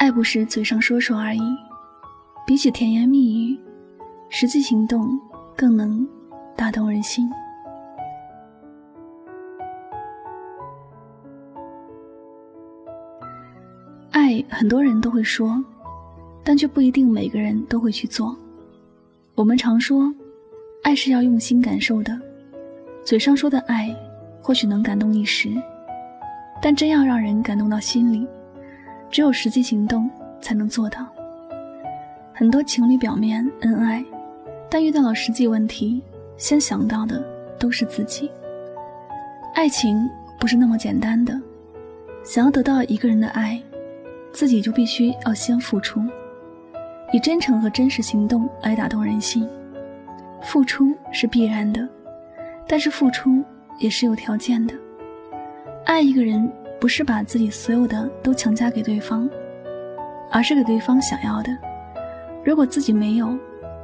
爱不是嘴上说说而已，比起甜言蜜语，实际行动更能打动人心。爱很多人都会说，但却不一定每个人都会去做。我们常说，爱是要用心感受的，嘴上说的爱或许能感动一时，但真要让人感动到心里。只有实际行动才能做到。很多情侣表面恩爱，但遇到了实际问题，先想到的都是自己。爱情不是那么简单的，想要得到一个人的爱，自己就必须要先付出，以真诚和真实行动来打动人心。付出是必然的，但是付出也是有条件的。爱一个人。不是把自己所有的都强加给对方，而是给对方想要的。如果自己没有，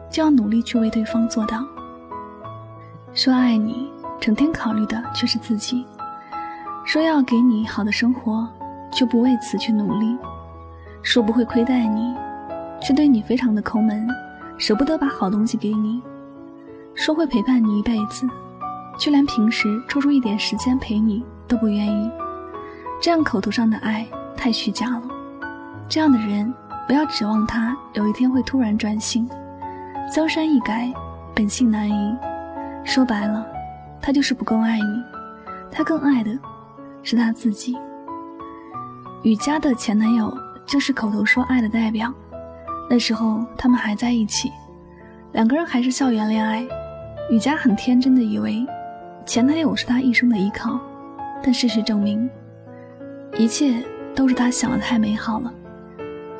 就要努力去为对方做到。说爱你，整天考虑的却是自己；说要给你好的生活，却不为此去努力；说不会亏待你，却对你非常的抠门，舍不得把好东西给你；说会陪伴你一辈子，却连平时抽出一点时间陪你都不愿意。这样口头上的爱太虚假了，这样的人不要指望他有一天会突然转性，江山易改，本性难移。说白了，他就是不够爱你，他更爱的是他自己。雨佳的前男友就是口头说爱的代表，那时候他们还在一起，两个人还是校园恋爱。雨佳很天真的以为前男友是他一生的依靠，但事实证明。一切都是他想的太美好了。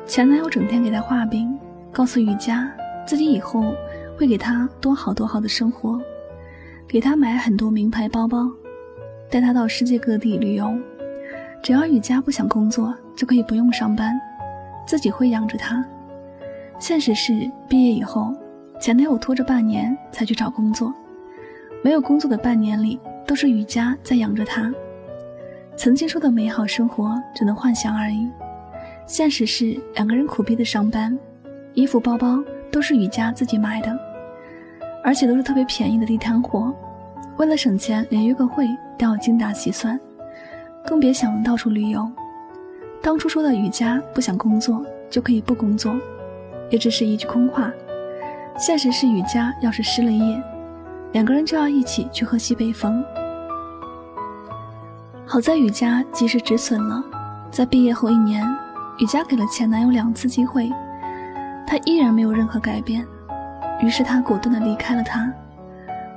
前男友整天给她画饼，告诉雨佳自己以后会给她多好多好的生活，给她买很多名牌包包，带她到世界各地旅游。只要雨佳不想工作，就可以不用上班，自己会养着她。现实是，毕业以后，前男友拖着半年才去找工作，没有工作的半年里，都是雨佳在养着他。曾经说的美好生活只能幻想而已，现实是两个人苦逼的上班，衣服包包都是雨佳自己买的，而且都是特别便宜的地摊货。为了省钱，连约个会都要精打细算，更别想到处旅游。当初说的雨佳不想工作就可以不工作，也只是一句空话。现实是雨佳要是失了业，两个人就要一起去喝西北风。好在雨佳及时止损了，在毕业后一年，雨佳给了前男友两次机会，他依然没有任何改变，于是她果断的离开了他。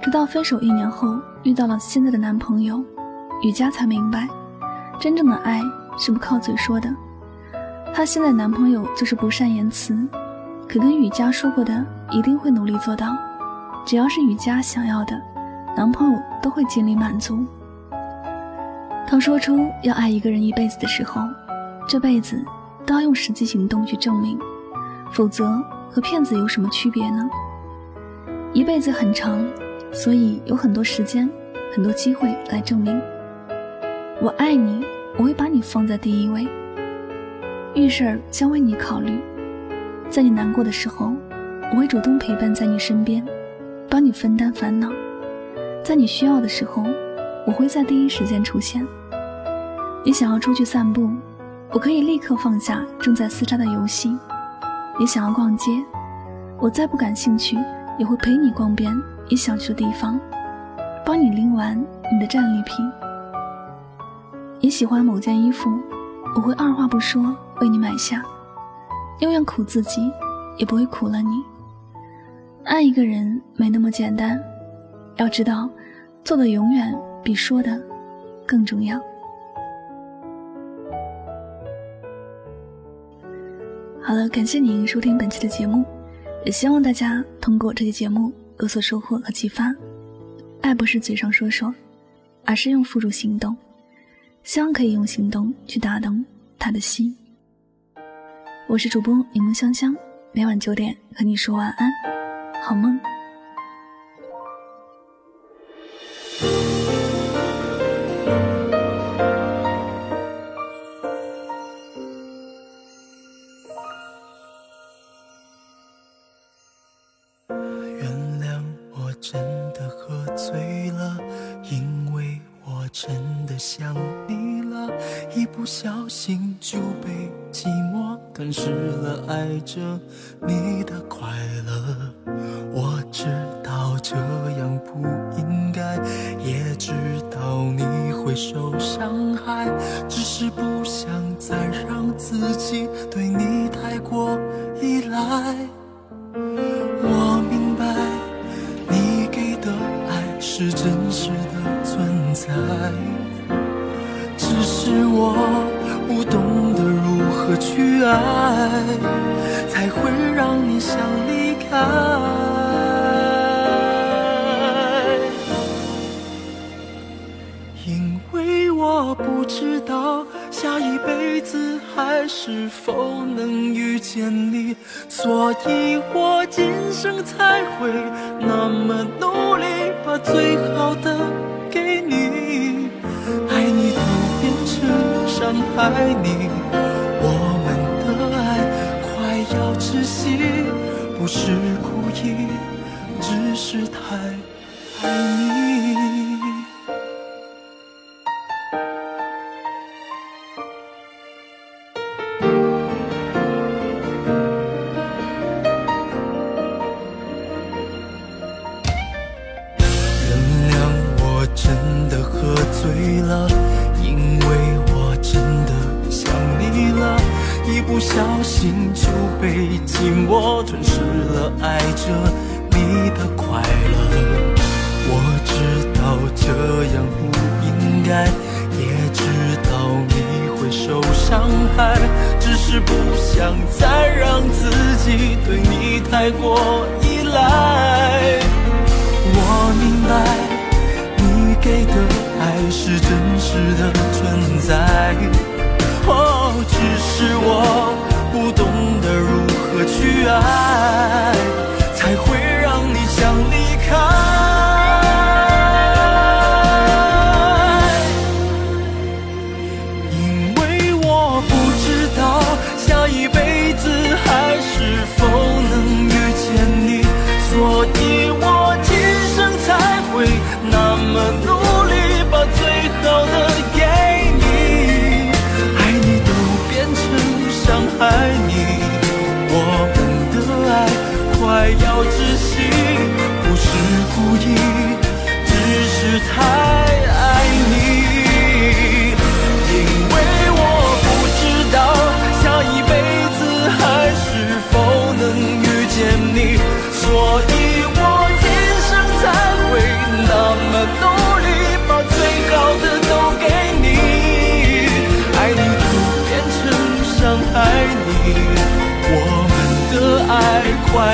直到分手一年后，遇到了现在的男朋友，雨佳才明白，真正的爱是不靠嘴说的。她现在男朋友就是不善言辞，可跟雨佳说过的一定会努力做到，只要是雨佳想要的，男朋友都会尽力满足。当说出要爱一个人一辈子的时候，这辈子都要用实际行动去证明，否则和骗子有什么区别呢？一辈子很长，所以有很多时间、很多机会来证明。我爱你，我会把你放在第一位，遇事儿将为你考虑，在你难过的时候，我会主动陪伴在你身边，帮你分担烦恼，在你需要的时候，我会在第一时间出现。你想要出去散步，我可以立刻放下正在厮杀的游戏；你想要逛街，我再不感兴趣也会陪你逛遍你想去的地方，帮你拎完你的战利品。你喜欢某件衣服，我会二话不说为你买下，宁愿苦自己，也不会苦了你。爱一个人没那么简单，要知道，做的永远比说的。更重要。好了，感谢您收听本期的节目，也希望大家通过这期节目有所收获和启发。爱不是嘴上说说，而是用付诸行动。希望可以用行动去打动他的心。我是主播柠檬香香，每晚九点和你说晚安，好梦。真的喝醉了因为我真的想你了。一不小心就被寂寞吞噬了爱着你的快乐。是真实的存在。只是我不懂得如何去爱，才会让你想离开。因为我不知道下一辈子还是否能遇见你，所以我今生才会那么努力，把最好的给你，爱你都变成。伤害你，我们的爱快要窒息，不是故意，只是太爱你。你的快乐。我知道这样不应该，也知道你会受伤害，只是不想再让自己对你太过依赖。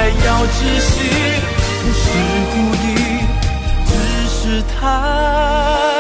要窒息，不是故意，只是太。